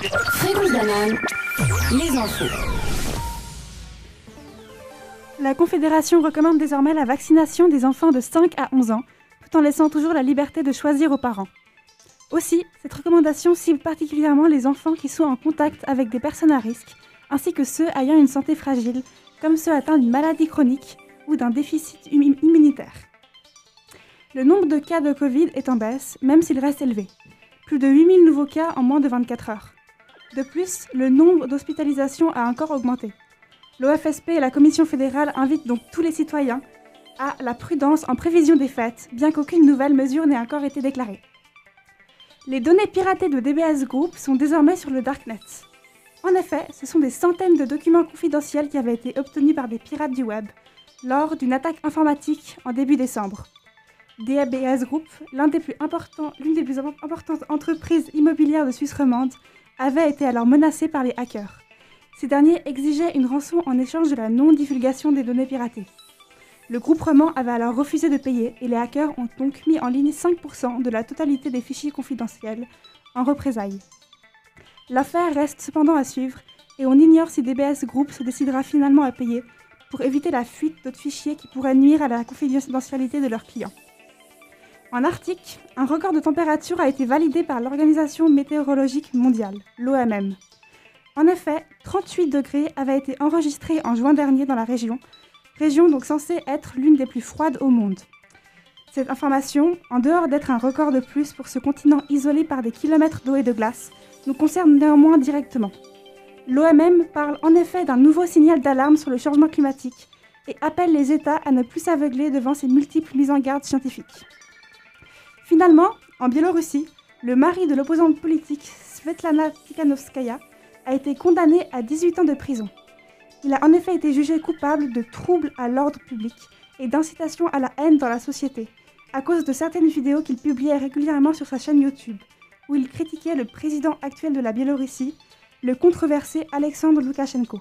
Les infos. La Confédération recommande désormais la vaccination des enfants de 5 à 11 ans, tout en laissant toujours la liberté de choisir aux parents. Aussi, cette recommandation cible particulièrement les enfants qui sont en contact avec des personnes à risque, ainsi que ceux ayant une santé fragile, comme ceux atteints d'une maladie chronique ou d'un déficit immunitaire. Le nombre de cas de Covid est en baisse, même s'il reste élevé. Plus de 8000 nouveaux cas en moins de 24 heures. De plus, le nombre d'hospitalisations a encore augmenté. L'OFSP et la Commission fédérale invitent donc tous les citoyens à la prudence en prévision des fêtes, bien qu'aucune nouvelle mesure n'ait encore été déclarée. Les données piratées de DBS Group sont désormais sur le Darknet. En effet, ce sont des centaines de documents confidentiels qui avaient été obtenus par des pirates du web lors d'une attaque informatique en début décembre. DBS Group, l'une des, plus importantes entreprises immobilières de Suisse romande, avait été alors menacée par les hackers. Ces derniers exigeaient une rançon en échange de la non-divulgation des données piratées. Le groupe roman avait alors refusé de payer et les hackers ont donc mis en ligne 5% de la totalité des fichiers confidentiels en représailles. L'affaire reste cependant à suivre et on ignore si DBS Group se décidera finalement à payer pour éviter la fuite d'autres fichiers qui pourraient nuire à la confidentialité de leurs clients. En Arctique, un record de température a été validé par l'Organisation météorologique mondiale, l'OMM. En effet, 38 degrés avaient été enregistrés en juin dernier dans la région, région donc censée être l'une des plus froides au monde. Cette information, en dehors d'être un record de plus pour ce continent isolé par des kilomètres d'eau et de glace, nous concerne néanmoins directement. L'OMM parle en effet d'un nouveau signal d'alarme sur le changement climatique et appelle les États à ne plus s'aveugler devant ces multiples mises en garde scientifiques. Finalement, en Biélorussie, le mari de l'opposante politique Svetlana Tikhanovskaya a été condamné à 18 ans de prison. Il a en effet été jugé coupable de troubles à l'ordre public et d'incitation à la haine dans la société, à cause de certaines vidéos qu'il publiait régulièrement sur sa chaîne YouTube, où il critiquait le président actuel de la Biélorussie, le controversé Alexandre Loukachenko.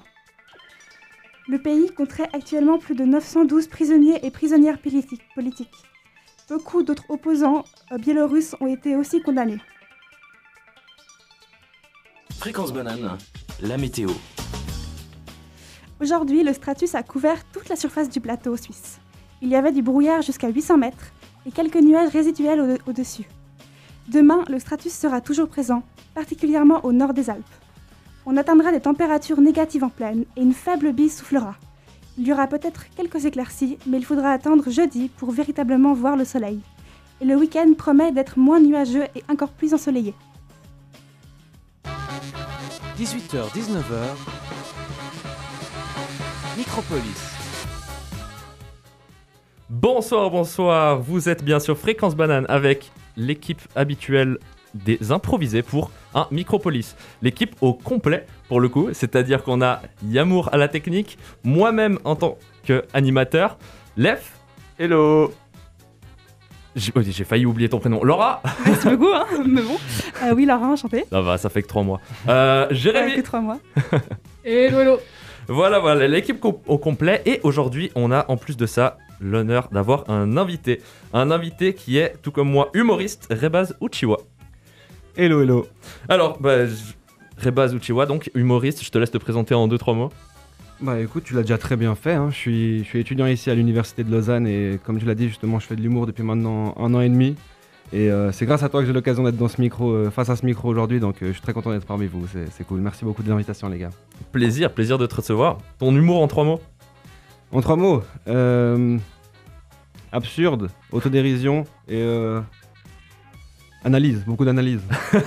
Le pays compterait actuellement plus de 912 prisonniers et prisonnières politiques. Beaucoup d'autres opposants euh, biélorusses ont été aussi condamnés. Fréquence banane, la météo. Aujourd'hui, le stratus a couvert toute la surface du plateau suisse. Il y avait du brouillard jusqu'à 800 mètres et quelques nuages résiduels au-dessus. Demain, le stratus sera toujours présent, particulièrement au nord des Alpes. On atteindra des températures négatives en pleine et une faible bise soufflera. Il y aura peut-être quelques éclaircies, mais il faudra attendre jeudi pour véritablement voir le soleil. Et le week-end promet d'être moins nuageux et encore plus ensoleillé. 18h-19h, Micropolis. Bonsoir, bonsoir, vous êtes bien sur Fréquence Banane avec l'équipe habituelle des improvisés pour un Micropolis. L'équipe au complet pour le coup, c'est-à-dire qu'on a Yamour à la technique, moi-même en tant qu'animateur, Lef, hello oh, j'ai failli oublier ton prénom. Laura Merci beaucoup, hein, mais bon. Euh, oui, Laura, enchanté. Ça va, ça fait que trois mois. Euh, Jérémy que trois mois. hello, hello Voilà, voilà, l'équipe au complet. Et aujourd'hui, on a en plus de ça l'honneur d'avoir un invité. Un invité qui est, tout comme moi, humoriste, Rebaz Uchiwa. Hello, hello. Alors, bah, Rebaz Uchiwa, donc humoriste, je te laisse te présenter en 2-3 mots. Bah écoute, tu l'as déjà très bien fait. Hein. Je, suis, je suis étudiant ici à l'université de Lausanne et comme tu l'as dit, justement, je fais de l'humour depuis maintenant un an et demi. Et euh, c'est grâce à toi que j'ai l'occasion d'être dans ce micro, euh, face à ce micro aujourd'hui, donc euh, je suis très content d'être parmi vous. C'est cool. Merci beaucoup de l'invitation, les gars. Plaisir, plaisir de te recevoir. Ton humour en trois mots? En trois mots absurde, autodérision et euh, analyse, beaucoup d'analyse.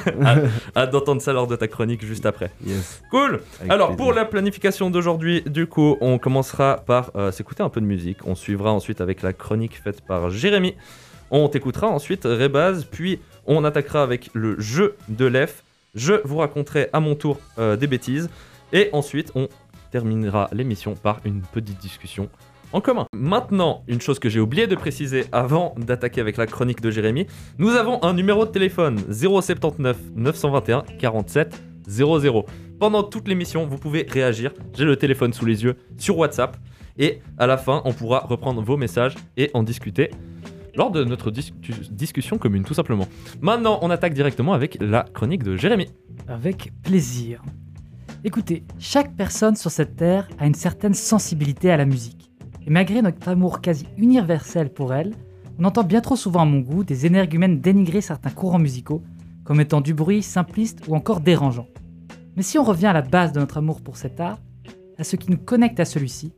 Hâte d'entendre ça lors de ta chronique juste après. Yes. Cool. Alors pour la planification d'aujourd'hui, du coup, on commencera par euh, s'écouter un peu de musique. On suivra ensuite avec la chronique faite par Jérémy. On t'écoutera ensuite Rebaz, puis on attaquera avec le jeu de l'EF. Je vous raconterai à mon tour euh, des bêtises. Et ensuite, on terminera l'émission par une petite discussion en commun. Maintenant, une chose que j'ai oublié de préciser avant d'attaquer avec la chronique de Jérémy, nous avons un numéro de téléphone 079 921 47 00. Pendant toute l'émission, vous pouvez réagir. J'ai le téléphone sous les yeux sur WhatsApp. Et à la fin, on pourra reprendre vos messages et en discuter. lors de notre dis- discussion commune, tout simplement. Maintenant, on attaque directement avec la chronique de Jérémy. Avec plaisir. Écoutez, chaque personne sur cette terre a une certaine sensibilité à la musique. Malgré notre amour quasi universel pour elle, on entend bien trop souvent à mon goût des énergumènes dénigrer certains courants musicaux comme étant du bruit, simpliste ou encore dérangeant. Mais si on revient à la base de notre amour pour cet art, à ce qui nous connecte à celui-ci,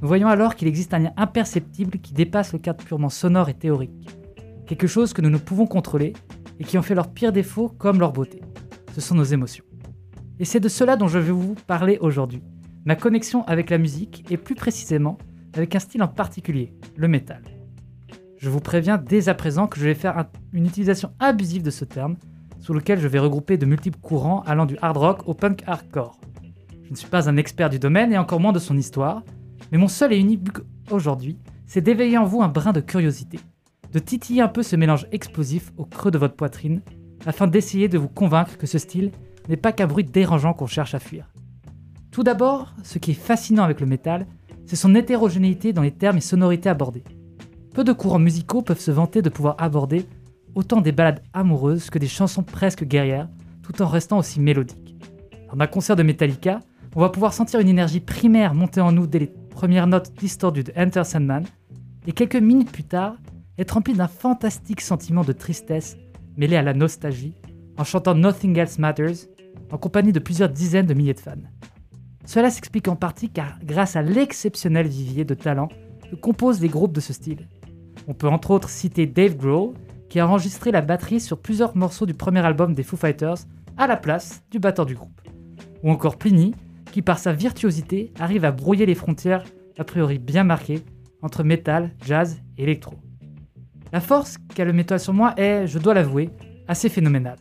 nous voyons alors qu'il existe un lien imperceptible qui dépasse le cadre purement sonore et théorique. Quelque chose que nous ne pouvons contrôler et qui en fait leur pire défaut comme leur beauté. Ce sont nos émotions. Et c'est de cela dont je vais vous parler aujourd'hui. Ma connexion avec la musique et plus précisément avec un style en particulier, le métal. Je vous préviens dès à présent que je vais faire un- une utilisation abusive de ce terme, sous lequel je vais regrouper de multiples courants allant du hard rock au punk hardcore. Je ne suis pas un expert du domaine et encore moins de son histoire, mais mon seul et unique but aujourd'hui, c'est d'éveiller en vous un brin de curiosité, de titiller un peu ce mélange explosif au creux de votre poitrine, afin d'essayer de vous convaincre que ce style n'est pas qu'un bruit dérangeant qu'on cherche à fuir. Tout d'abord, ce qui est fascinant avec le métal, c'est son hétérogénéité dans les termes et sonorités abordés. Peu de courants musicaux peuvent se vanter de pouvoir aborder autant des ballades amoureuses que des chansons presque guerrières, tout en restant aussi mélodiques. Dans un concert de Metallica, on va pouvoir sentir une énergie primaire monter en nous dès les premières notes distordues de Enter Sandman, et quelques minutes plus tard, être rempli d'un fantastique sentiment de tristesse mêlé à la nostalgie, en chantant Nothing Else Matters, en compagnie de plusieurs dizaines de milliers de fans. Cela s'explique en partie car grâce à l'exceptionnel vivier de talents que composent les groupes de ce style. On peut entre autres citer Dave Grohl, qui a enregistré la batterie sur plusieurs morceaux du premier album des Foo Fighters à la place du batteur du groupe. Ou encore Pliny, qui par sa virtuosité arrive à brouiller les frontières a priori bien marquées entre métal, jazz et électro. La force qu'a le métal sur moi est, je dois l'avouer, assez phénoménale.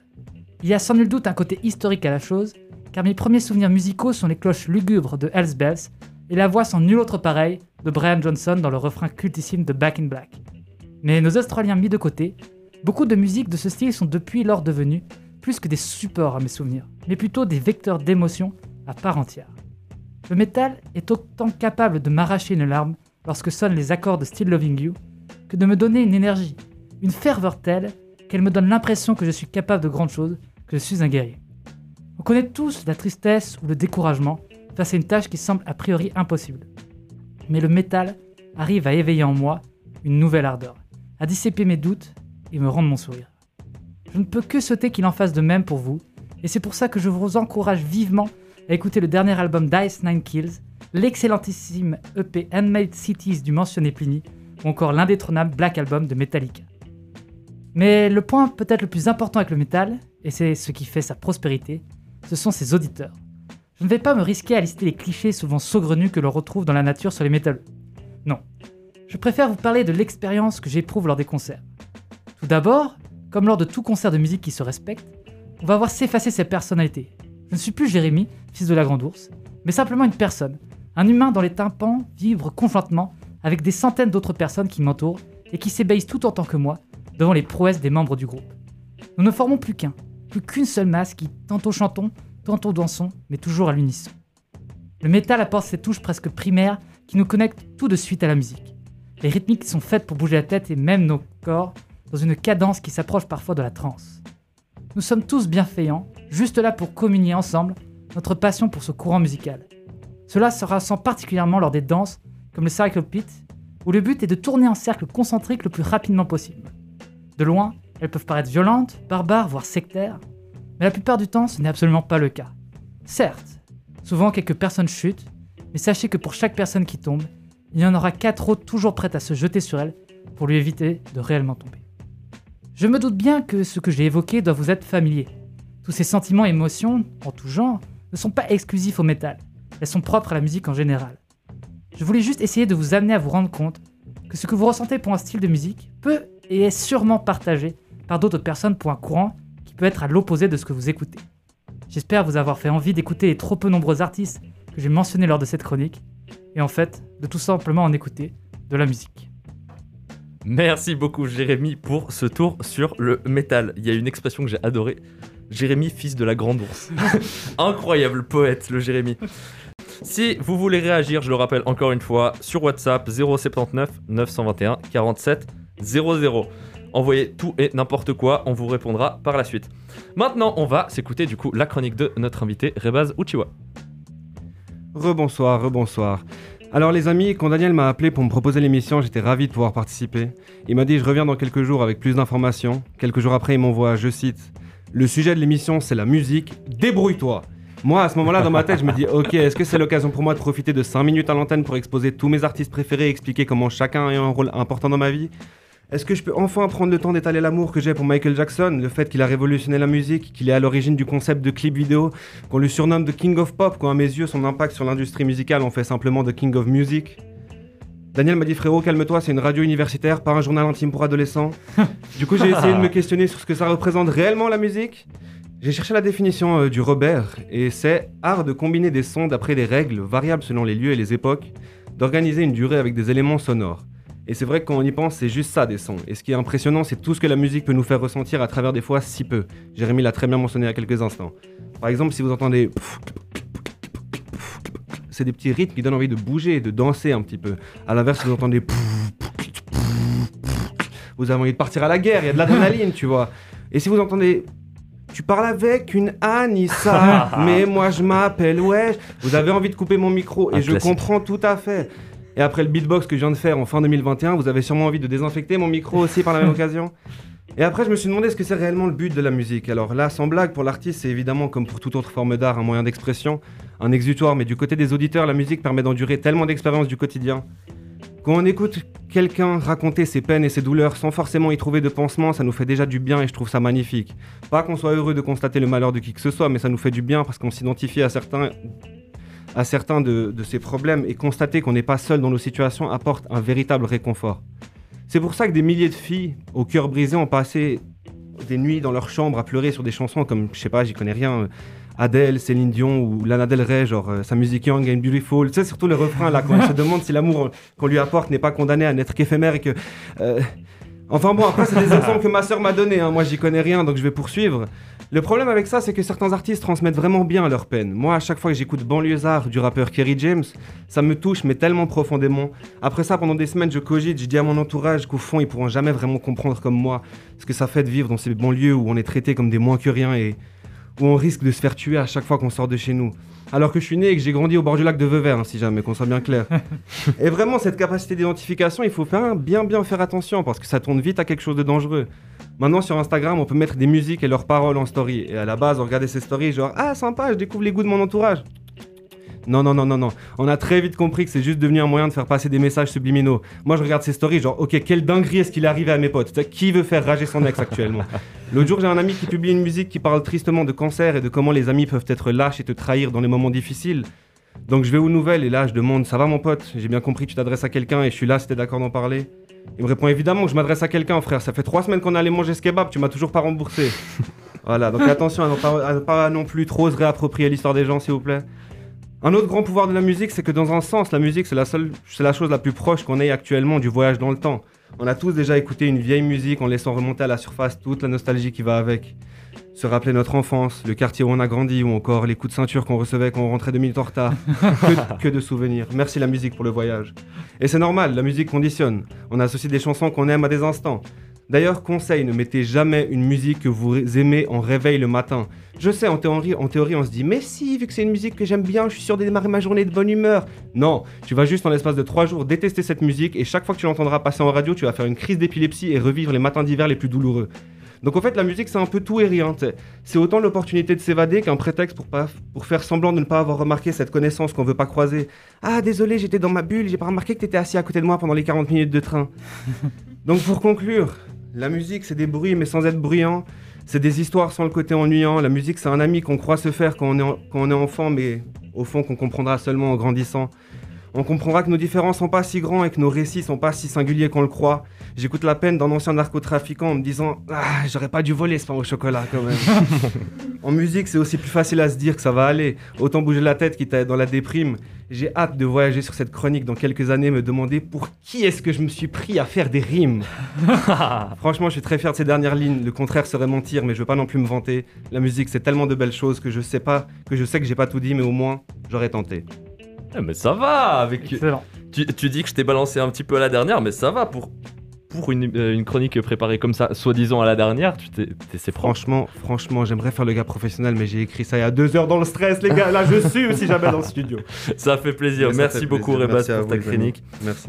Il y a sans nul doute un côté historique à la chose, car mes premiers souvenirs musicaux sont les cloches lugubres de Hells Bells et la voix sans nul autre pareil de Brian Johnson dans le refrain cultissime de Back in Black. Mais nos Australiens mis de côté, beaucoup de musiques de ce style sont depuis lors devenues plus que des supports à mes souvenirs, mais plutôt des vecteurs d'émotions à part entière. Le métal est autant capable de m'arracher une larme lorsque sonnent les accords de Still Loving You que de me donner une énergie, une ferveur telle qu'elle me donne l'impression que je suis capable de grandes choses, que je suis un guerrier. On connaît tous la tristesse ou le découragement face à une tâche qui semble a priori impossible. Mais le métal arrive à éveiller en moi une nouvelle ardeur, à dissiper mes doutes et me rendre mon sourire. Je ne peux que souhaiter qu'il en fasse de même pour vous, et c'est pour ça que je vous encourage vivement à écouter le dernier album d'Ice Nine Kills, l'excellentissime EP Handmade Cities du mentionné Pliny, ou encore l'indétrônable Black Album de Metallica. Mais le point peut-être le plus important avec le métal, et c'est ce qui fait sa prospérité, ce sont ses auditeurs. Je ne vais pas me risquer à lister les clichés souvent saugrenus que l'on retrouve dans la nature sur les métalleux. Non. Je préfère vous parler de l'expérience que j'éprouve lors des concerts. Tout d'abord, comme lors de tout concert de musique qui se respecte, on va voir s'effacer ses personnalités. Je ne suis plus Jérémy, fils de la Grande Ourse, mais simplement une personne, un humain dont les tympans vibrent conjointement avec des centaines d'autres personnes qui m'entourent et qui s'ébahissent tout autant que moi devant les prouesses des membres du groupe. Nous ne formons plus qu'un, plus qu'une seule masse qui tantôt chantons, tantôt dansons, mais toujours à l'unisson. Le métal apporte ces touches presque primaires qui nous connectent tout de suite à la musique. Les rythmiques sont faites pour bouger la tête et même nos corps dans une cadence qui s'approche parfois de la transe. Nous sommes tous bienfaisants, juste là pour communier ensemble notre passion pour ce courant musical. Cela se ressent particulièrement lors des danses comme le Circle Pit, où le but est de tourner en cercle concentrique le plus rapidement possible. De loin, elles peuvent paraître violentes, barbares, voire sectaires, mais la plupart du temps, ce n'est absolument pas le cas. Certes, souvent quelques personnes chutent, mais sachez que pour chaque personne qui tombe, il y en aura quatre autres toujours prêtes à se jeter sur elle pour lui éviter de réellement tomber. Je me doute bien que ce que j'ai évoqué doit vous être familier. Tous ces sentiments et émotions, en tout genre, ne sont pas exclusifs au métal, elles sont propres à la musique en général. Je voulais juste essayer de vous amener à vous rendre compte que ce que vous ressentez pour un style de musique peut et est sûrement partagé par d'autres personnes pour un courant qui peut être à l'opposé de ce que vous écoutez. J'espère vous avoir fait envie d'écouter les trop peu nombreux artistes que j'ai mentionnés lors de cette chronique, et en fait, de tout simplement en écouter de la musique. Merci beaucoup Jérémy pour ce tour sur le métal. Il y a une expression que j'ai adorée. Jérémy, fils de la grande ours. Incroyable poète, le Jérémy. Si vous voulez réagir, je le rappelle encore une fois, sur WhatsApp 079 921 47 00. Envoyez tout et n'importe quoi, on vous répondra par la suite. Maintenant, on va s'écouter du coup la chronique de notre invité Rebaz Uchiwa. Rebonsoir, rebonsoir. Alors les amis, quand Daniel m'a appelé pour me proposer l'émission, j'étais ravi de pouvoir participer. Il m'a dit je reviens dans quelques jours avec plus d'informations. Quelques jours après, il m'envoie, je cite, le sujet de l'émission c'est la musique, débrouille-toi. Moi, à ce moment-là, dans ma tête, je me dis, ok, est-ce que c'est l'occasion pour moi de profiter de 5 minutes à l'antenne pour exposer tous mes artistes préférés et expliquer comment chacun a un rôle important dans ma vie? Est-ce que je peux enfin prendre le temps d'étaler l'amour que j'ai pour Michael Jackson, le fait qu'il a révolutionné la musique, qu'il est à l'origine du concept de clip vidéo, qu'on lui surnomme The King of Pop, quand à mes yeux, son impact sur l'industrie musicale en fait simplement The King of Music? Daniel m'a dit frérot calme-toi c'est une radio universitaire pas un journal intime pour adolescents. du coup j'ai essayé de me questionner sur ce que ça représente réellement la musique j'ai cherché la définition euh, du Robert, et c'est art de combiner des sons d'après des règles variables selon les lieux et les époques, d'organiser une durée avec des éléments sonores. Et c'est vrai que quand on y pense, c'est juste ça des sons. Et ce qui est impressionnant, c'est tout ce que la musique peut nous faire ressentir à travers des fois si peu. Jérémy l'a très bien mentionné il y a quelques instants. Par exemple, si vous entendez c'est des petits rythmes qui donnent envie de bouger, de danser un petit peu. À l'inverse, si vous entendez vous avez envie de partir à la guerre, il y a de l'adrénaline, tu vois. Et si vous entendez tu parles avec une Anissa, mais moi je m'appelle ouais. Vous avez envie de couper mon micro et Un je classique. comprends tout à fait. Et après le beatbox que je viens de faire en fin 2021, vous avez sûrement envie de désinfecter mon micro aussi par la même occasion. Et après, je me suis demandé ce que c'est réellement le but de la musique. Alors là, sans blague, pour l'artiste, c'est évidemment, comme pour toute autre forme d'art, un moyen d'expression, un exutoire. Mais du côté des auditeurs, la musique permet d'endurer tellement d'expériences du quotidien. Quand on écoute quelqu'un raconter ses peines et ses douleurs sans forcément y trouver de pansement, ça nous fait déjà du bien et je trouve ça magnifique. Pas qu'on soit heureux de constater le malheur de qui que ce soit, mais ça nous fait du bien parce qu'on s'identifie à certains, à certains de, de ces problèmes et constater qu'on n'est pas seul dans nos situations apporte un véritable réconfort. C'est pour ça que des milliers de filles au cœur brisé ont passé des nuits dans leur chambre à pleurer sur des chansons comme, je sais pas, j'y connais rien, euh, Adele, Céline Dion ou Lana Del Rey, genre euh, sa musique Young and Beautiful. Tu sais, surtout le refrain là, quand elle se demande si l'amour qu'on lui apporte n'est pas condamné à n'être qu'éphémère et que. euh, Enfin bon, après, c'est des exemples que ma sœur m'a donné. Moi, j'y connais rien, donc je vais poursuivre. Le problème avec ça, c'est que certains artistes transmettent vraiment bien leur peine. Moi, à chaque fois que j'écoute Banlieusard du rappeur Kerry James, ça me touche, mais tellement profondément. Après ça, pendant des semaines, je cogite, je dis à mon entourage qu'au fond, ils pourront jamais vraiment comprendre comme moi ce que ça fait de vivre dans ces banlieues où on est traité comme des moins que rien et où on risque de se faire tuer à chaque fois qu'on sort de chez nous. Alors que je suis né et que j'ai grandi au bord du lac de Veuvert, hein, si jamais, qu'on soit bien clair. et vraiment, cette capacité d'identification, il faut faire bien bien faire attention parce que ça tourne vite à quelque chose de dangereux. Maintenant, sur Instagram, on peut mettre des musiques et leurs paroles en story. Et à la base, on regardait ces stories, genre Ah, sympa, je découvre les goûts de mon entourage. Non, non, non, non, non. On a très vite compris que c'est juste devenu un moyen de faire passer des messages subliminaux. Moi, je regarde ces stories, genre, ok, quelle dinguerie est-ce qu'il est arrivé à mes potes? Qui veut faire rager son ex actuellement? L'autre jour, j'ai un ami qui publie une musique qui parle tristement de cancer et de comment les amis peuvent être lâches et te trahir dans les moments difficiles. Donc, je vais aux nouvelles et là, je demande Ça va, mon pote? J'ai bien compris que tu t'adresses à quelqu'un et je suis là si t'es d'accord d'en parler. Il me répond évidemment que je m'adresse à quelqu'un, frère. Ça fait trois semaines qu'on est allé manger ce kebab, tu m'as toujours pas remboursé. voilà, donc attention à ne pas, à ne pas non plus trop se réapproprier l'histoire des gens, s'il vous plaît. Un autre grand pouvoir de la musique, c'est que dans un sens, la musique, c'est la seule, c'est la chose la plus proche qu'on ait actuellement du voyage dans le temps. On a tous déjà écouté une vieille musique en laissant remonter à la surface toute la nostalgie qui va avec. Se rappeler notre enfance, le quartier où on a grandi, ou encore les coups de ceinture qu'on recevait quand on rentrait deux minutes en retard. que, que de souvenirs. Merci la musique pour le voyage. Et c'est normal, la musique conditionne. On associe des chansons qu'on aime à des instants. D'ailleurs, conseil, ne mettez jamais une musique que vous aimez en réveil le matin. Je sais, en théorie, en théorie, on se dit, mais si, vu que c'est une musique que j'aime bien, je suis sûr de démarrer ma journée de bonne humeur. Non, tu vas juste en l'espace de 3 jours détester cette musique et chaque fois que tu l'entendras passer en radio, tu vas faire une crise d'épilepsie et revivre les matins d'hiver les plus douloureux. Donc en fait, la musique, c'est un peu tout et rien. C'est autant l'opportunité de s'évader qu'un prétexte pour, pas, pour faire semblant de ne pas avoir remarqué cette connaissance qu'on veut pas croiser. Ah, désolé, j'étais dans ma bulle, j'ai pas remarqué que t'étais assis à côté de moi pendant les 40 minutes de train. Donc pour conclure, la musique, c'est des bruits mais sans être bruyant. C'est des histoires sans le côté ennuyant. La musique, c'est un ami qu'on croit se faire quand on, est en- quand on est enfant, mais au fond qu'on comprendra seulement en grandissant. On comprendra que nos différents sont pas si grands et que nos récits sont pas si singuliers qu'on le croit. J'écoute la peine d'un ancien narcotrafiquant en me disant Ah, j'aurais pas dû voler ce pain au chocolat quand même. en musique, c'est aussi plus facile à se dire que ça va aller. Autant bouger la tête quitte à être dans la déprime. J'ai hâte de voyager sur cette chronique dans quelques années, me demander pour qui est-ce que je me suis pris à faire des rimes. Franchement, je suis très fier de ces dernières lignes. Le contraire serait mentir, mais je veux pas non plus me vanter. La musique, c'est tellement de belles choses que je sais pas, que je sais que j'ai pas tout dit, mais au moins, j'aurais tenté. Eh, mais ça va avec. Excellent. Tu, tu dis que je t'ai balancé un petit peu à la dernière, mais ça va pour pour une, euh, une chronique préparée comme ça, soi-disant à la dernière, tu t'es, c'est franche. Franchement, franchement, j'aimerais faire le gars professionnel, mais j'ai écrit ça il y a deux heures dans le stress, les gars. Là, je suis aussi jamais dans le studio. Ça fait plaisir. Ça Merci fait beaucoup, plaisir. Rebas, Merci pour vous, ta chronique. Merci.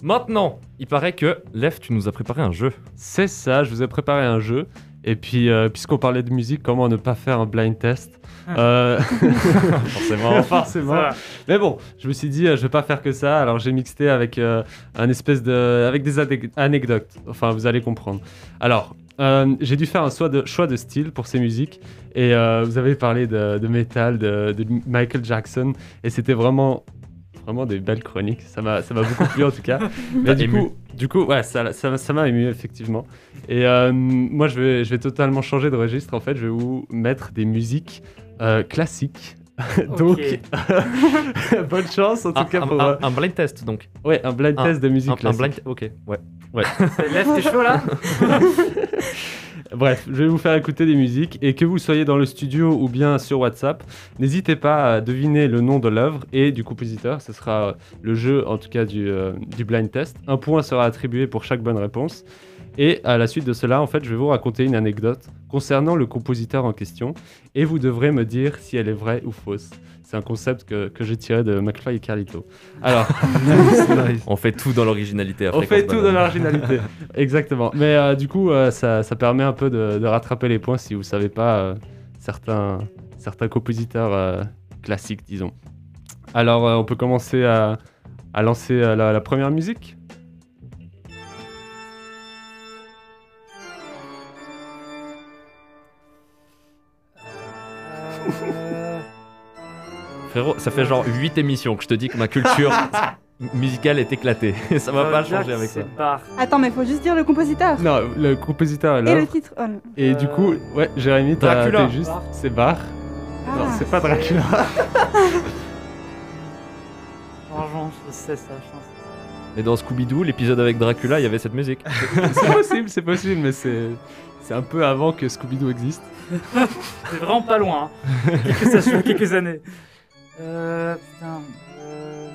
Maintenant, il paraît que, Lef, tu nous as préparé un jeu. C'est ça, je vous ai préparé un jeu. Et puis, euh, puisqu'on parlait de musique, comment ne pas faire un blind test? Euh, Forcément. Forcément. Mais bon, je me suis dit, euh, je vais pas faire que ça. Alors, j'ai mixé avec euh, un espèce de, avec des ane- anecdotes. Enfin, vous allez comprendre. Alors, euh, j'ai dû faire un choix de, choix de style pour ces musiques. Et vous avez parlé de, de métal, de, de Michael Jackson. Et c'était vraiment, vraiment des belles chroniques. Ça m'a, ça m'a beaucoup plu en tout cas. Mais du ému. coup, du coup, ouais, ça, ça, ça m'a ému effectivement. Et euh, moi, je vais, je vais totalement changer de registre. En fait, je vais vous mettre des musiques euh, classiques. Donc, bonne chance en tout Un, cas un- pour. un- euh, un blind test, donc. ouais, un blind un- test de musique Un, un classique. blind. Ok, ouais. Lève tes cheveux là Bref, je vais vous faire écouter des musiques et que vous soyez dans le studio ou bien sur WhatsApp, n'hésitez pas à deviner le nom de l'œuvre et du compositeur. Ce sera le jeu, en tout cas, du, euh, du blind test. Un point sera attribué pour chaque bonne réponse. Et à la suite de cela, en fait, je vais vous raconter une anecdote concernant le compositeur en question et vous devrez me dire si elle est vraie ou fausse. C'est un concept que, que j'ai tiré de McFly et Carlito. Alors. On fait tout dans l'originalité. on fait tout dans l'originalité. Exactement. Mais euh, du coup, euh, ça, ça permet un peu de, de rattraper les points si vous savez pas euh, certains, certains compositeurs euh, classiques, disons. Alors, euh, on peut commencer à, à lancer euh, la, la première musique? Frérot, ça fait genre 8 émissions que je te dis que ma culture musicale est éclatée. ça va pas changer avec ça. Attends, mais faut juste dire le compositeur. Non, le compositeur est Et là. le titre. oh, non. Et du coup, ouais, Jérémy, t'es juste. C'est. Non, Ah. c'est pas Dracula. Franchement, je sais ça, je pense. Et dans Scooby-Doo, l'épisode avec Dracula, il y avait cette musique. c'est possible, c'est possible, mais c'est. C'est un peu avant que Scooby-Doo existe. C'est vraiment pas loin. Hein. Quelques, ça fait quelques années. Euh. Putain. Euh...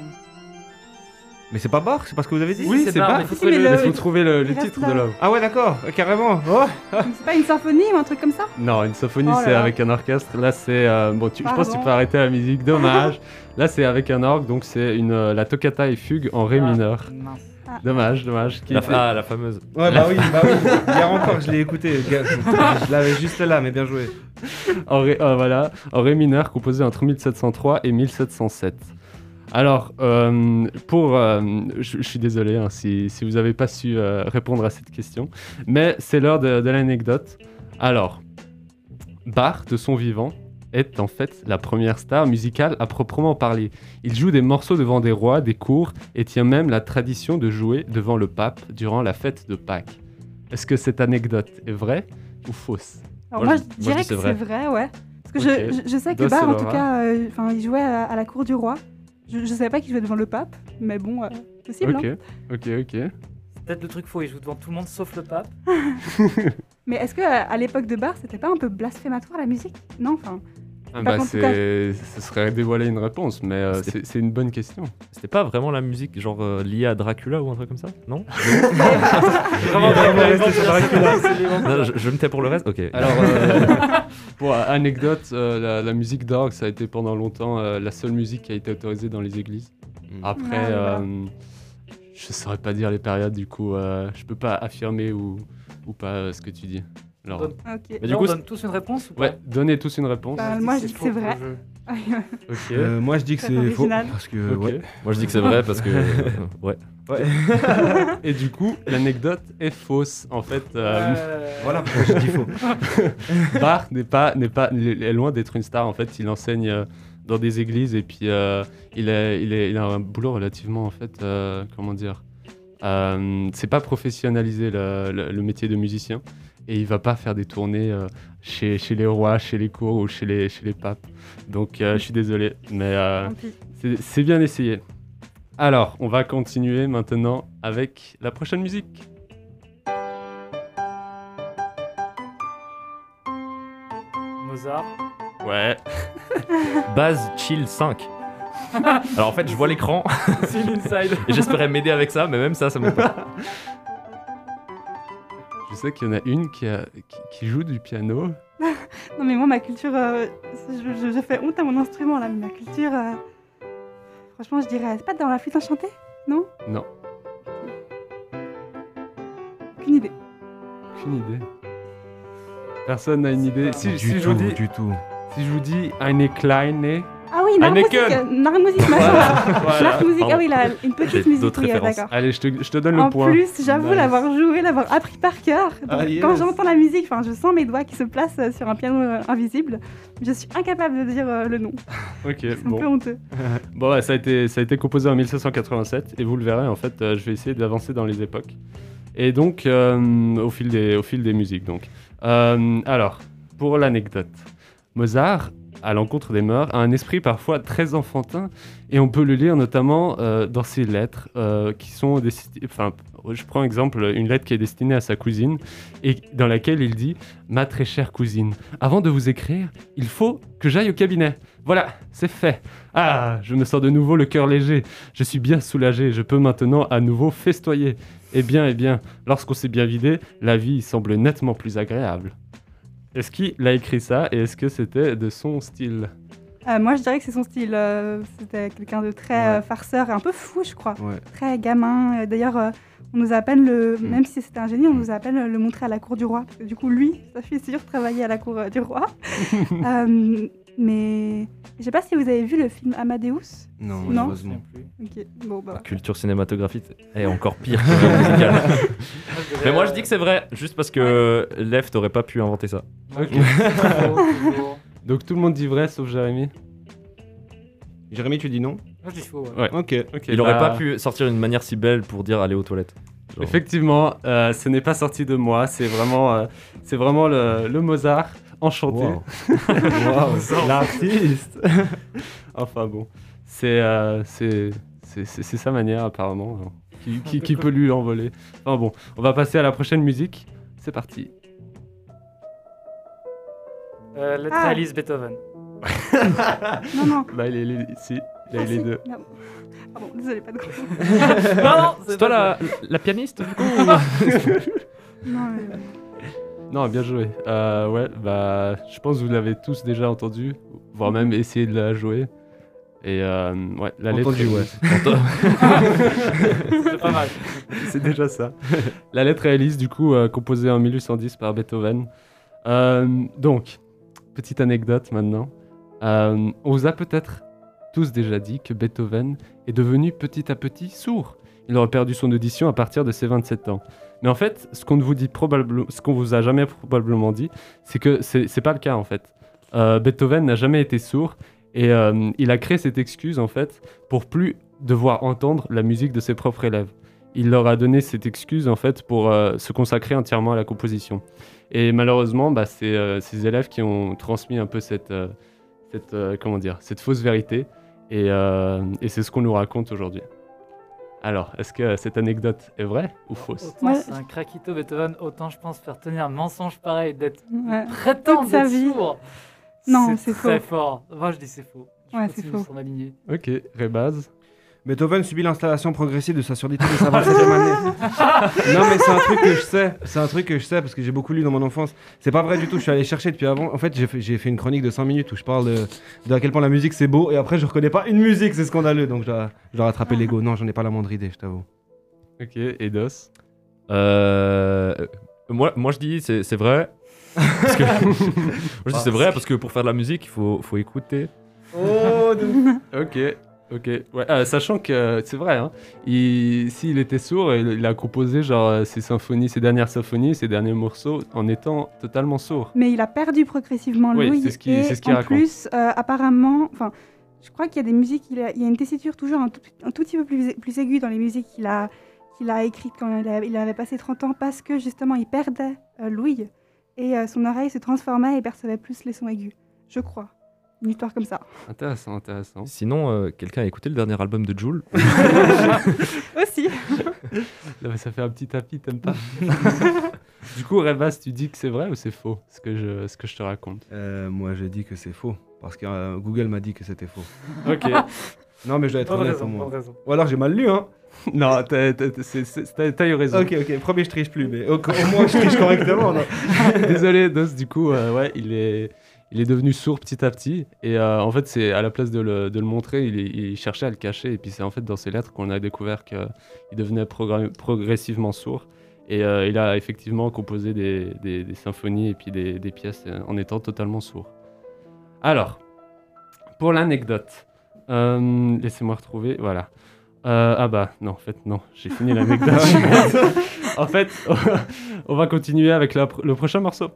Mais c'est pas Bach, c'est pas ce que vous avez dit Oui, c'est faut Si, trouver mais le- Il faut trouver le, titre là. de l'œuvre. Ah ouais, d'accord, carrément. Oh. C'est pas une symphonie ou un truc comme ça Non, une symphonie, Oh c'est avec un orchestre. Là, c'est. euh, bon, tu- je pense que tu peux arrêter la musique, dommage. Là, c'est avec un orgue, donc c'est une euh, la toccata et fugue en ré Ah, mineur. mince. Dommage, dommage. La, était- ah, la fameuse. Ouais, bah oui, bah oui. Hier encore, je l'ai écouté. Je l'avais juste là, mais bien joué. en ré, euh, voilà, en ré mineur, composé entre 1703 et 1707. Alors, euh, pour, euh, je, je suis désolé hein, si, si vous n'avez pas su euh, répondre à cette question, mais c'est l'heure de, de l'anecdote. Alors, Bach, de son vivant, est en fait la première star musicale à proprement parler. Il joue des morceaux devant des rois, des cours, et tient même la tradition de jouer devant le pape durant la fête de Pâques. Est-ce que cette anecdote est vraie ou fausse? Alors Moi, moi, je- je moi, je dirais que c'est vrai. vrai, ouais. Parce que je, je, je sais que Bach, en tout cas, euh, il jouait à, à la cour du roi. Je, je savais pas qu'il jouait devant le pape, mais bon, euh, possible. Ok, hein. ok, ok. C'est peut-être le truc faux, il joue devant tout le monde sauf le pape. Mais est-ce que à, à l'époque de Bach, c'était pas un peu blasphématoire la musique? Non, enfin. Ah bah. Ce serait dévoiler une réponse, mais euh, c'est c'est une bonne question. C'était pas vraiment la musique genre euh, liée à Dracula ou un truc comme ça? Non? Vraiment, vraiment sur Dracula. je, je me tais pour le reste Ok. Alors, euh, pour anecdote, euh, la, la musique d'orgue, ça a été pendant longtemps euh, la seule musique qui a été autorisée dans les églises. Après, Ah, euh, je saurais pas dire les périodes, du coup, euh, je peux pas affirmer ou, ou pas euh, ce que tu dis. Alors, Donne- Ok. Mais Là, du on coup, donne tous une réponse ou pas ouais, donnez tous une réponse. Bah, moi, je dis que c'est vrai. Ok. Euh, moi, je dis que c'est faux. original. Parce que, Ok. ouais. Moi je dis que c'est vrai parce que. ouais. Et du coup, l'anecdote est fausse. En fait, euh, Euh, Voilà pourquoi j'ai dit faux. Bach n'est pas, n'est pas, est loin d'être une star. En fait, il enseigne euh, dans des églises et puis euh, il, est, il, est, il a un boulot relativement, en fait, euh, comment dire, euh, c'est pas professionnalisé le, le- le métier de musicien et il va pas faire des tournées euh, chez, chez les rois, chez les cours ou chez les, chez les papes. Donc, euh, je suis désolé, mais euh, c'est bien essayé. Alors, on va continuer maintenant avec la prochaine musique. Mozart. Ouais. Base Chill 5. Alors en fait, je vois l'écran C'est l'inside. et j'espérais m'aider avec ça, mais même ça, ça me pas. Je sais qu'il y en a une qui, a- qui, qui joue du piano. Non, mais moi, ma culture. euh, je, je- je fais honte à mon instrument là, mais ma culture. euh, franchement, je dirais. C'est pas dans la flûte enchantée Non? Non. Aucune idée. Aucune idée. Personne n'a une idée. Si, du si je tout, vous dis, du tout. si je vous dis eine kleine. Ah oui, Narmusik. Narmusik, machin. Ah oui, là, une petite musique, oui, euh, d'accord. Allez, je te, je te donne En le point. plus, j'avoue Nice. l'avoir joué, l'avoir appris par cœur. Donc, Ah, yes. Quand j'entends la musique, enfin, je sens mes doigts qui se placent euh, sur un piano euh, invisible. Je suis incapable de dire euh, le nom. Ok, C'est un bon. peu honteux. Bon, ouais, ça, a été, ça a été composé en 1787 et vous le verrez, en fait, euh, je vais essayer d'avancer dans les époques. Et donc, euh, au, fil des, au fil des musiques, donc. Euh, alors, pour l'anecdote, Mozart, à l'encontre des mœurs, a un esprit parfois très enfantin et on peut le lire notamment euh, dans ses lettres euh, qui sont destinées. Enfin, je prends exemple une lettre qui est destinée à sa cousine et dans laquelle il dit Ma très chère cousine, avant de vous écrire, il faut que j'aille au cabinet. Voilà, c'est fait. Ah, je me sens de nouveau le cœur léger. Je suis bien soulagé. Je peux maintenant à nouveau festoyer. Eh bien, eh bien, lorsqu'on s'est bien vidé, la vie semble nettement plus agréable. Est-ce qu'il a écrit ça et est-ce que c'était de son style Euh, moi, je dirais que c'est son style. euh, C'était quelqu'un de très Ouais. euh, farceur et un peu fou, je crois. Ouais. Très gamin. D'ailleurs, euh, on nous a à peine le. Mm. Même si c'était un génie, on nous a à peine le montrer à la cour du roi. Parce que du coup, lui, je suis sûre, travaillait à la cour du roi. Euh, mais. Je sais pas si vous avez vu le film Amadeus. Non, Non. malheureusement. Ok, bon, bah. La culture cinématographique est encore pire que la musicale. Mais moi je dis que c'est vrai, juste parce que Lev t'aurais pas pu inventer ça. Donc tout le monde dit vrai sauf Jérémy Jérémy, tu dis non Moi, je dis faux. Ouais. Ok. Ok. Il aurait bah, pas pu sortir une manière si belle pour dire aller aux toilettes. Genre. Effectivement, euh, ce n'est pas sorti de moi. C'est vraiment, euh, c'est vraiment le, le Mozart enchanté. Wow. Wow, L'artiste Enfin bon, c'est euh, c'est c'est- c'est- c'est sa manière apparemment. hein, Qui, qui- qui peut lui envoler Enfin bon, on va passer à la prochaine musique. C'est parti. Euh, Lettre Ah. Alice Beethoven. Non, non. Bah il est les, si, il a Ah, eu les si. deux. Non. Pardon, désolé, pas de gros. non, non, C'est toi la, la pianiste du coup ou- Non, mais- Non, bien joué. Euh, ouais, bah je pense que vous l'avez tous déjà entendu, voire même essayé de la jouer. Et euh, ouais, la lettre. Entendu, ouais. C'est pas mal. C'est déjà ça. La lettre à du coup, euh, composée en 1810 par Beethoven. Euh, donc, petite anecdote maintenant. Euh, on vous a peut-être tous déjà dit que Beethoven est devenu petit à petit sourd. Il aurait perdu son audition à partir de ses 27 ans. Mais en fait, ce qu'on ne vous dit probablement, ce qu'on vous a jamais probablement dit, c'est que c'est pas le cas en fait. Euh, Beethoven n'a jamais été sourd et euh, il a créé cette excuse en fait pour plus devoir entendre la musique de ses propres élèves. Il leur a donné cette excuse en fait pour euh, se consacrer entièrement à la composition. Et malheureusement, bah, c'est ces élèves qui ont transmis un peu cette, comment dire, cette fausse vérité. Et c'est ce qu'on nous raconte aujourd'hui. Alors, est-ce que cette anecdote est vraie ou fausse Autant Ouais. c'est un craquito Beethoven, autant je pense faire tenir un mensonge pareil, d'être Ouais. prétendre d'être vie. sourd. Non, c'est très faux. fort. Moi, je dis c'est faux. Je Ouais, c'est faux. sur ma lignée. Ok, Rebaz. Beethoven subit l'installation progressive de sa surdité de sa 27e année. non, mais c'est un truc que je sais. C'est un truc que je sais parce que j'ai beaucoup lu dans mon enfance. C'est pas vrai du tout. Je suis allé chercher depuis avant. En fait, j'ai fait, j'ai fait une chronique de 5 minutes où je parle de, de à quel point la musique c'est beau. Et après, je reconnais pas une musique. C'est scandaleux. Donc, je dois, je dois rattraper l'ego. Non, j'en ai pas la moindre idée, je t'avoue. Ok, et Dos? Euh, moi, moi je dis c'est c'est vrai. Parce que... moi je dis c'est vrai parce que pour faire de la musique il faut, faut écouter. Ok, ok. Ouais, euh, sachant que euh, c'est vrai, hein, il- s'il était sourd, il, il a composé genre euh, ses symphonies, ses dernières symphonies, ses derniers morceaux en étant totalement sourd. Mais il a perdu progressivement Oui, l'ouïe. c'est ce qu'il- et ce en raconte. plus, euh, apparemment, enfin, je crois qu'il y a des musiques, il, a- il y a une tessiture toujours un tout, un tout petit peu plus, plus aiguë dans les musiques qu'il a, qu'il a écrites quand il, a- il avait passé 30 ans parce que justement il perdait euh, l'ouïe et son oreille se transformait et percevait plus les sons aigus. Je crois. Une histoire comme ça. Intéressant, intéressant. Sinon, euh, quelqu'un a écouté le dernier album de Joule Aussi. Là, ça fait un petit tapis, t'aimes pas Du coup, Rebaz, tu dis que c'est vrai ou c'est faux ce que je, ce que je te raconte? Euh, moi, j'ai dit que c'est faux. Parce que euh, Google m'a dit que c'était faux. Ok. Non, mais je dois être honnête raison, moi. Ou alors j'ai mal lu, hein. Non, t'as eu raison. Ok, ok, premier je triche plus, mais au, au moins je triche correctement. Désolé, Dos, du coup, euh, ouais, il est, il est devenu sourd petit à petit. Et euh, en fait, c'est à la place de le, de le montrer, il, cherchait à le cacher. Et puis c'est en fait dans ses lettres qu'on a découvert qu'il devenait progressivement sourd. Et euh, il a effectivement composé des, des- des symphonies et puis des, des pièces euh, en étant totalement sourd. Alors, pour l'anecdote, euh, laissez-moi retrouver, voilà. Ah bah non, en fait non, j'ai fini l'anecdote. en fait, on va, on va continuer avec la le prochain morceau.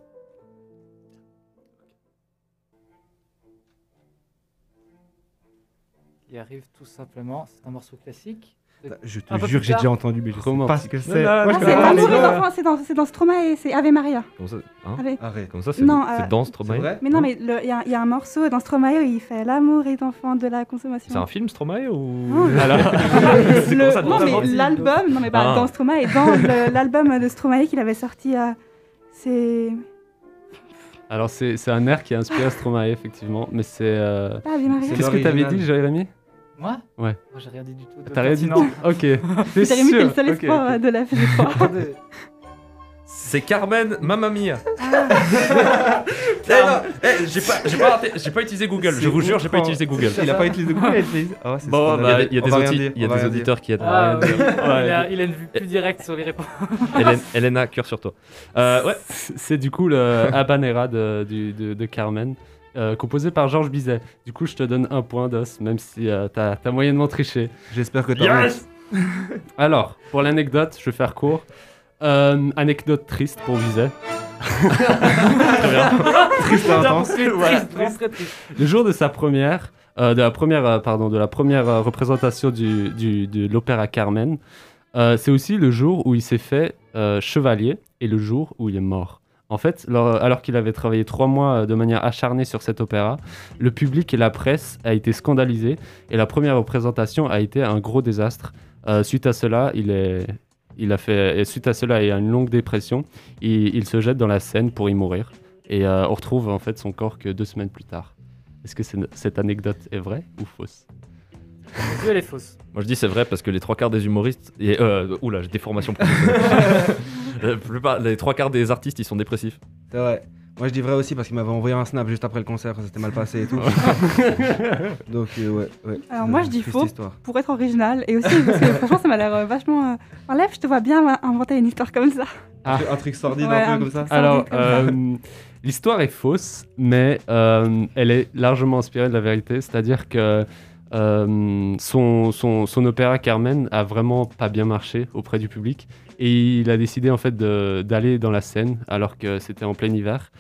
Il arrive tout simplement, c'est un morceau classique. Je te jure, plus j'ai déjà entendu, mais je sais pas ce que c'est. Non, connais c'est dans, Stromae c'est Ave Maria. Comment ça hein Ave- Arrête. Comment ça, c'est euh, dans Stromae Mais non, mais il y, a- il y a un morceau dans Stromae où il fait l'amour est enfant de la consommation. C'est un film Stromae ou Non. Le- comme mais l'album, non mais pas Ah. dans Stromae, dans l'album de Stromae qu'il avait sorti, euh, c'est Alors c'est un air qui a inspiré Stromae effectivement, mais c'est... euh, Qu'est-ce que t'avais dit, Jérémy? Moi Ouais. Moi, j'ai rien dit du tout. T'as rien dit pertinent. Ok. T'es le seul espoir de la fête, je crois. C'est Carmen Mamma Mia. Ah. Eh non, eh, j'ai pas, j'ai pas, raté- j'ai pas utilisé Google. Je vous jure, j'ai pas utilisé Google. Il a pas utilisé Google, il a utilisé. Ouais, c'est Bon, scandaleux. bah, il y a des, audi- y a des auditeurs qui aident. Ah. Ouais. il, a, il a une vue plus directe sur les réponses. Hélène, Elena, cœur sur toi. Euh, ouais. C'est du coup le Habanera de, de Carmen, euh, composé par Georges Bizet. Du coup, je te donne un point d'os, même si euh, t'as as moyennement triché. J'espère que t'as Yes Alors, pour l'anecdote, je vais faire court. Euh, anecdote triste pour Bizet. Très bien. triste intense. Voilà. Triste, vraiment très triste. Le jour de sa première, euh, de la première, euh, pardon, de la première euh, représentation du, du- de l'opéra Carmen, euh, c'est aussi le jour où il s'est fait euh, chevalier et le jour où il est mort. En fait, lors- alors qu'il avait travaillé trois mois euh, de manière acharnée sur cet opéra, le public et la presse a été scandalisés et la première représentation a été un gros désastre. Euh, suite à cela, il est, il a fait, et suite à cela et à une longue dépression, il, il se jette dans la Seine pour y mourir. Et euh, on retrouve en fait son corps que deux semaines plus tard. Est-ce que cette anecdote est vraie ou fausse? Elle est fausse. Moi je dis c'est vrai parce que les trois quarts des humoristes et euh, oula j'ai des formations. La plupart- les trois quarts des artistes ils sont dépressifs. C'est vrai. Moi je dis vrai aussi parce qu'il m'avait envoyé un snap juste après le concert, ça s'était mal passé et tout. Donc euh, ouais, ouais. Alors moi, je dis faux. histoire. Pour être original, et aussi parce que franchement, ça m'a l'air euh, vachement. euh, Enlève, je te vois bien inventer une histoire comme ça. Ah. Un truc sordide Ouais, un un peu comme ça. Alors, euh, l'histoire est fausse, mais euh, elle est largement inspirée de la vérité. C'est-à-dire que euh, son, son, son opéra Carmen a vraiment pas bien marché auprès du public. Et il a décidé en fait d'aller dans la Seine alors que c'était en plein hiver.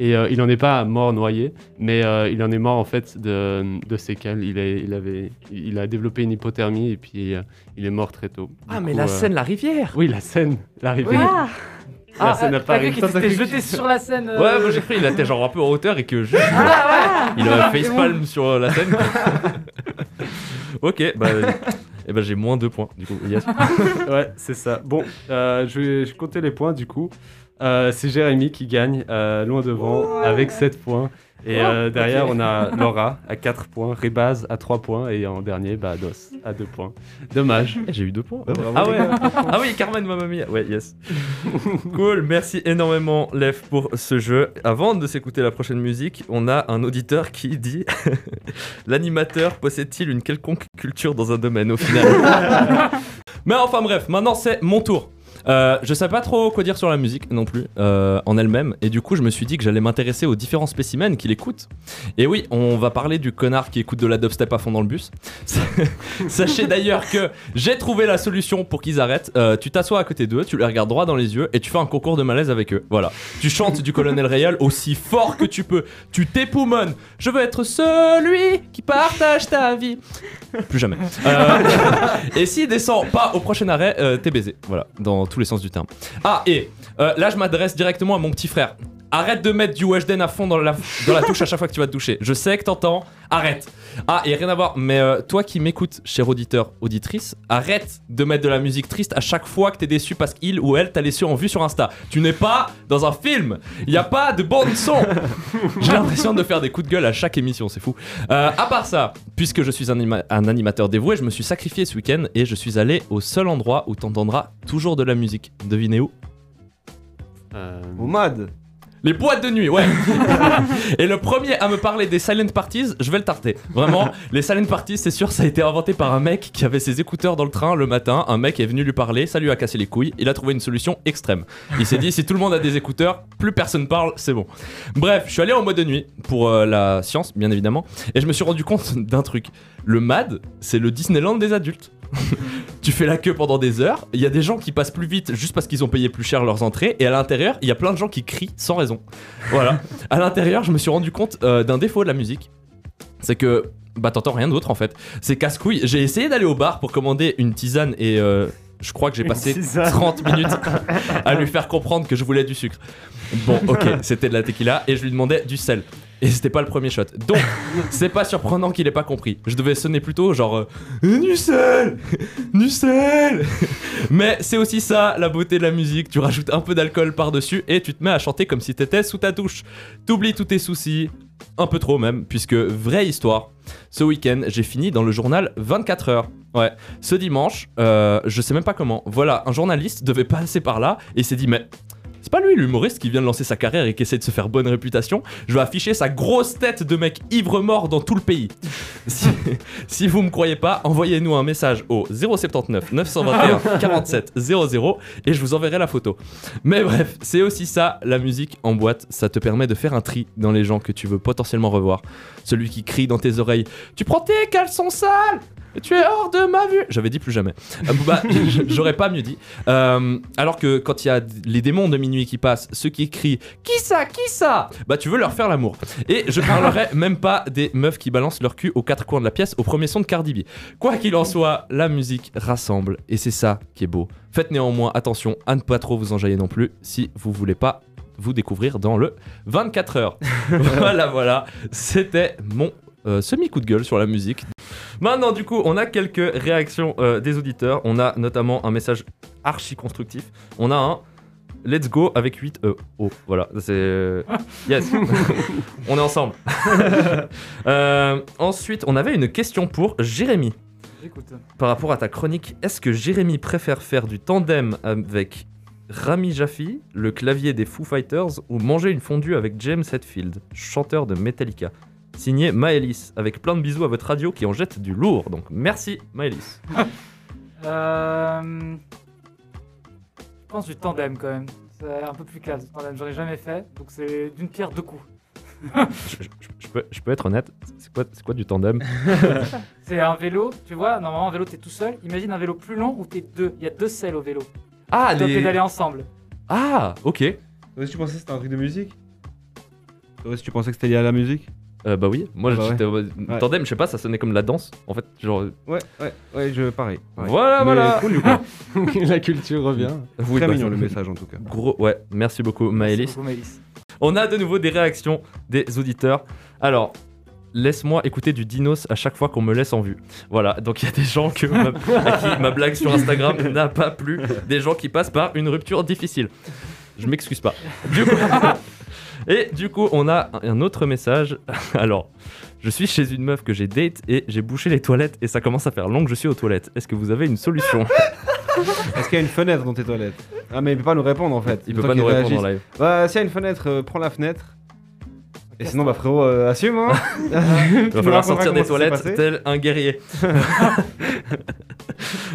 Et euh, il n'en est pas mort noyé, mais euh, il en est mort en fait de, de séquelles. Il, est, il, avait, il a développé une hypothermie et puis euh, il est mort très tôt. Du coup, euh, la rivière Oui, la Seine, la rivière. Ah, La Seine à t'as cru Paris. qu'il jeté sur la scène. euh, Ouais moi j'ai cru il était genre un peu en hauteur et que juste il a facepalm sur la scène. ok bah et ben j'ai moins deux points du coup. Ouais, c'est ça. Bon, euh, je vais compter les points du coup. Euh, c'est Jérémy qui gagne euh, loin devant avec 7 points. Et euh, derrière, on a Laura à 4 points, Rebaz à 3 points et en dernier, bah, Dos à 2 points. Dommage. Eh, J'ai eu deux points. Ouais, bravo, ah ouais. ah oui, Carmen Mamma Mia. Ouais, yes. cool. Merci énormément, Lev, pour ce jeu. Avant de s'écouter la prochaine musique, on a un auditeur qui dit L'animateur possède-t-il une quelconque culture dans un domaine au final? Mais enfin bref, maintenant c'est mon tour. Euh, je sais pas trop quoi dire sur la musique non plus euh, en elle-même. Et du coup je me suis dit que j'allais m'intéresser aux différents spécimens qu'il écoute et oui on va parler du connard qui écoute de la dubstep à fond dans le bus. Sachez d'ailleurs que j'ai trouvé la solution pour qu'ils arrêtent. Euh, tu t'assois à côté d'eux tu les regardes droit dans les yeux et tu fais un concours de malaise avec eux. Voilà. Tu chantes du colonel Rayal aussi fort que tu peux. Tu t'époumones. Je veux être celui qui partage ta vie. Plus jamais. Et s'il descend pas au prochain arrêt, t'es baisé. Voilà, dans tous les sens du terme. Ah, et euh, là, je m'adresse directement à mon petit frère. Arrête de mettre du Weshden à fond dans la, dans la touche à chaque fois que tu vas te toucher. Je sais que t'entends. Arrête. Ah, et rien à voir. Mais euh, toi qui m'écoutes, cher auditeur, auditrice, arrête de mettre de la musique triste à chaque fois que t'es déçu parce qu'il ou elle t'a laissé en vue sur Insta. Tu n'es pas dans un film. Il n'y a pas de bande son. J'ai l'impression de faire des coups de gueule à chaque émission, c'est fou. Euh, à part ça, puisque je suis un, anima- un animateur dévoué, je me suis sacrifié ce week-end et je suis allé au seul endroit où t'entendras toujours de la musique. Devinez où? Euh, Au MAD Les boîtes de nuit, ouais. et le premier à me parler des silent parties, je vais le tarter. Vraiment, les silent parties, c'est sûr, ça a été inventé par un mec qui avait ses écouteurs dans le train le matin. Un mec est venu lui parler, ça lui a cassé les couilles. Il a trouvé une solution extrême. Il s'est dit, si tout le monde a des écouteurs, plus personne parle, c'est bon. Bref, je suis allé en mode de nuit pour euh, la science, bien évidemment, et je me suis rendu compte d'un truc. Le MAD, c'est le Disneyland des adultes. tu fais la queue pendant des heures, il y a des gens qui passent plus vite juste parce qu'ils ont payé plus cher leurs entrées, et à l'intérieur, il y a plein de gens qui crient sans raison. Voilà. à l'intérieur, je me suis rendu compte euh, d'un défaut de la musique. C'est que, bah, t'entends rien d'autre en fait. C'est casse-couille. J'ai essayé d'aller au bar pour commander une tisane et. euh, je crois que j'ai passé 30 minutes à lui faire comprendre que je voulais du sucre. Bon, ok, c'était de la tequila et je lui demandais du sel. Et c'était pas le premier shot. Donc, c'est pas surprenant qu'il ait pas compris. Je devais sonner plutôt genre euh, du sel. Mais c'est aussi ça la beauté de la musique. Tu rajoutes un peu d'alcool par-dessus et tu te mets à chanter comme si t'étais sous ta douche. T'oublies tous tes soucis, un peu trop même, puisque vraie histoire. Ce week-end, j'ai fini dans le journal 24 heures. Ouais, ce dimanche, euh, je sais même pas comment. Voilà, un journaliste devait passer par là et s'est dit mais. Pas lui l'humoriste qui vient de lancer sa carrière et qui essaie de se faire bonne réputation. Je vais afficher sa grosse tête de mec ivre mort dans tout le pays. Si, si vous me croyez pas, envoyez-nous un message au 079 921 47 00 et je vous enverrai la photo. Mais bref, c'est aussi ça, la musique en boîte. Ça te permet de faire un tri dans les gens que tu veux potentiellement revoir. Celui qui crie dans tes oreilles Tu prends tes caleçons sales tu es hors de ma vue J'avais dit plus jamais. Euh, j'aurais pas mieux dit. Euh, alors que quand il y a les démons de minuit qui passent, ceux qui crient Qui ça Qui ça? Bah tu veux leur faire l'amour. Et je parlerai même pas des meufs qui balancent leur cul aux quatre coins de la pièce au premier son de Cardi B. Quoi qu'il en soit, la musique rassemble et c'est ça qui est beau. Faites néanmoins attention à ne pas trop vous enjailler non plus si vous voulez pas vous découvrir dans le 24 heures. voilà, voilà. C'était mon euh, semi-coup de gueule sur la musique. Maintenant, du coup, on a quelques réactions euh, des auditeurs. On a notamment un message archi constructif. On a un Let's go avec 8 E. Oh, voilà, c'est. Yes, on est ensemble. Euh, ensuite, on avait une question pour Jérémy. J'écoute. Par rapport à ta chronique, est-ce que Jérémy préfère faire du tandem avec Rami Jaffi, le clavier des Foo Fighters, ou manger une fondue avec James Hetfield, chanteur de Metallica? Signé Maëlys, avec plein de bisous à votre radio qui en jette du lourd. Donc merci Maëlys. Euh... Je pense du tandem quand même. C'est un peu plus classe. Tandem, j'en ai jamais fait. Donc c'est d'une pierre deux coups. je, je- je peux, je peux être honnête, c'est quoi, c'est quoi du tandem C'est un vélo, tu vois, normalement un vélo t'es tout seul. Imagine un vélo plus long où t'es deux. Il y a deux selles au vélo. Ah, Tu dois les... pédaler ensemble. ah, ok. Toi aussi, tu pensais que c'était un truc de musique? Toi aussi, tu pensais que c'était lié à la musique? Euh, bah oui, moi Ah bah j'étais en mode- Ouais. tandem, je sais pas, ça sonnait comme la danse. En fait, genre. Ouais, ouais, ouais, je pareil. pareil. Voilà, Mais voilà. cool, du coup. la culture revient. Oui, Très bah, mignon le message en tout cas. Gros, ouais, merci beaucoup Maëlys. Merci beaucoup, Maëlys. On a de nouveau des réactions des auditeurs. Alors, laisse-moi écouter du Dinos à chaque fois qu'on me laisse en vue. Voilà, donc il y a des gens que ma, à qui ma blague sur Instagram n'a pas plu, des gens qui passent par une rupture difficile. Je m'excuse pas. Du coup- et du coup, on a un autre message. Alors, je suis chez une meuf que j'ai date et j'ai bouché les toilettes et ça commence à faire long que je suis aux toilettes. Est-ce que vous avez une solution Est-ce qu'il y a une fenêtre dans tes toilettes? Ah, mais il peut pas nous répondre en fait. Il peut pas nous répondre en live. Bah, s'il y a une fenêtre, euh, prends la fenêtre. Et sinon, bah frérot, euh, assume hein Il va falloir sortir des toilettes tel un guerrier.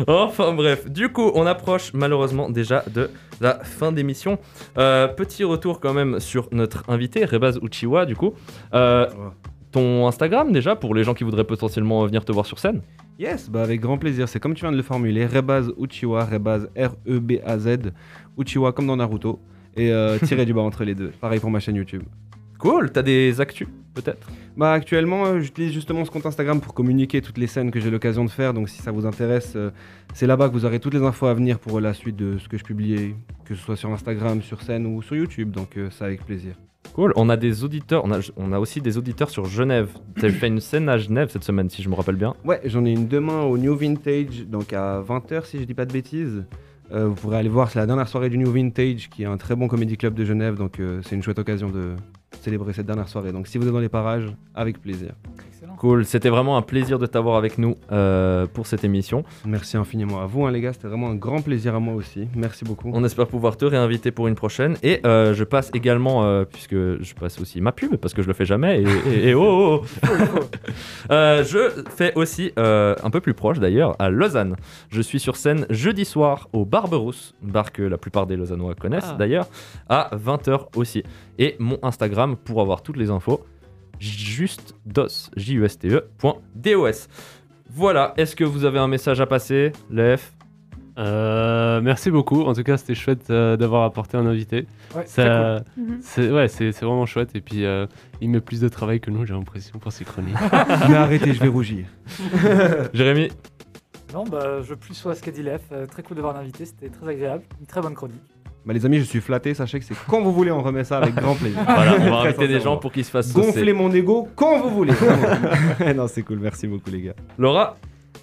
enfin bref, du coup on approche malheureusement déjà de la fin d'émission. Euh, petit retour quand même sur notre invité, Rebaz Uchiwa du coup. Euh, ton Instagram déjà pour les gens qui voudraient potentiellement venir te voir sur scène Yes, bah avec grand plaisir. C'est comme tu viens de le formuler. Rebaz Uchiwa, Rebaz R-E-B-A-Z. Uchiwa comme dans Naruto. Et euh, tirer du bas entre les deux. Pareil pour ma chaîne YouTube. Cool, t'as des actus peut-être? Bah actuellement, euh, j'utilise justement ce compte Instagram pour communiquer toutes les scènes que j'ai l'occasion de faire. Donc si ça vous intéresse, euh, c'est là-bas que vous aurez toutes les infos à venir pour la suite de ce que je publie, que ce soit sur Instagram, sur scène ou sur YouTube. Donc euh, ça avec plaisir. Cool. On a des auditeurs, on a, on a aussi des auditeurs sur Genève. Tu as fait une scène à Genève cette semaine, si je me rappelle bien. Ouais, j'en ai une demain au New Vintage, donc à 20h si je dis pas de bêtises. Euh, vous pourrez aller voir, c'est la dernière soirée du New Vintage, qui est un très bon comédie club de Genève, donc euh, c'est une chouette occasion de célébrer cette dernière soirée. Donc si vous êtes dans les parages, avec plaisir. Cool. C'était vraiment un plaisir de t'avoir avec nous euh, pour cette émission. Merci infiniment à vous, hein, les gars, c'était vraiment un grand plaisir à moi aussi. Merci beaucoup. On espère pouvoir te réinviter pour une prochaine. Et euh, je passe également, euh, puisque je passe aussi ma pub, parce que je le fais jamais. Et, et- et oh, oh, oh. Euh, je fais aussi, euh, un peu plus proche d'ailleurs, à Lausanne. Je suis sur scène jeudi soir au Barberousse, bar que la plupart des Lausannois connaissent Ah. d'ailleurs, à 20h aussi. Et mon Instagram pour avoir toutes les infos, juste dos, J-U-S-T-E, point D-O-S. Voilà, est-ce que vous avez un message à passer, Lef Euh, merci beaucoup. En tout cas, c'était chouette euh, d'avoir apporté un invité. Ouais, Ça, Mhm. c'est ouais, c'est c'est vraiment chouette. Et puis, euh, il met plus de travail que nous, j'ai l'impression, pour ses chroniques. Mais arrêtez, je vais rougir. Jérémy? Non, bah, je plus sur ce qu'a dit Lef. Euh, très cool de voir l'invité, c'était très agréable. Une très bonne chronique. Bah, les amis, je suis flatté, sachez que c'est quand vous voulez, on remet ça avec grand plaisir. Voilà, on va inviter des gens pour qu'ils se fassent. Gonflez mon ego quand vous voulez. non, c'est cool, merci beaucoup, les gars. Laura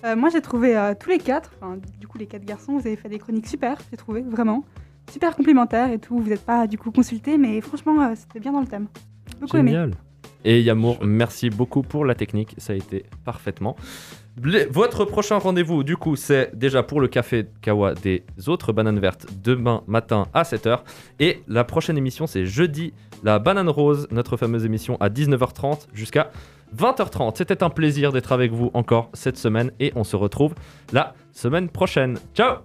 Euh, moi, j'ai trouvé euh, tous les quatre, enfin, du coup, les quatre garçons, vous avez fait des chroniques super, j'ai trouvé, vraiment. Super complémentaires et tout. Vous n'êtes pas, du coup, consultés, mais franchement, euh, c'était bien dans le thème. Beaucoup aimé. Et Yamour, merci beaucoup pour la technique, ça a été parfaitement. Votre prochain rendez-vous, du coup, c'est déjà pour le café Kawa des autres bananes vertes demain matin à 7h. Et la prochaine émission, c'est jeudi, la banane rose, notre fameuse émission à 19h30 jusqu'à 20h30. C'était un plaisir d'être avec vous encore cette semaine et on se retrouve la semaine prochaine. Ciao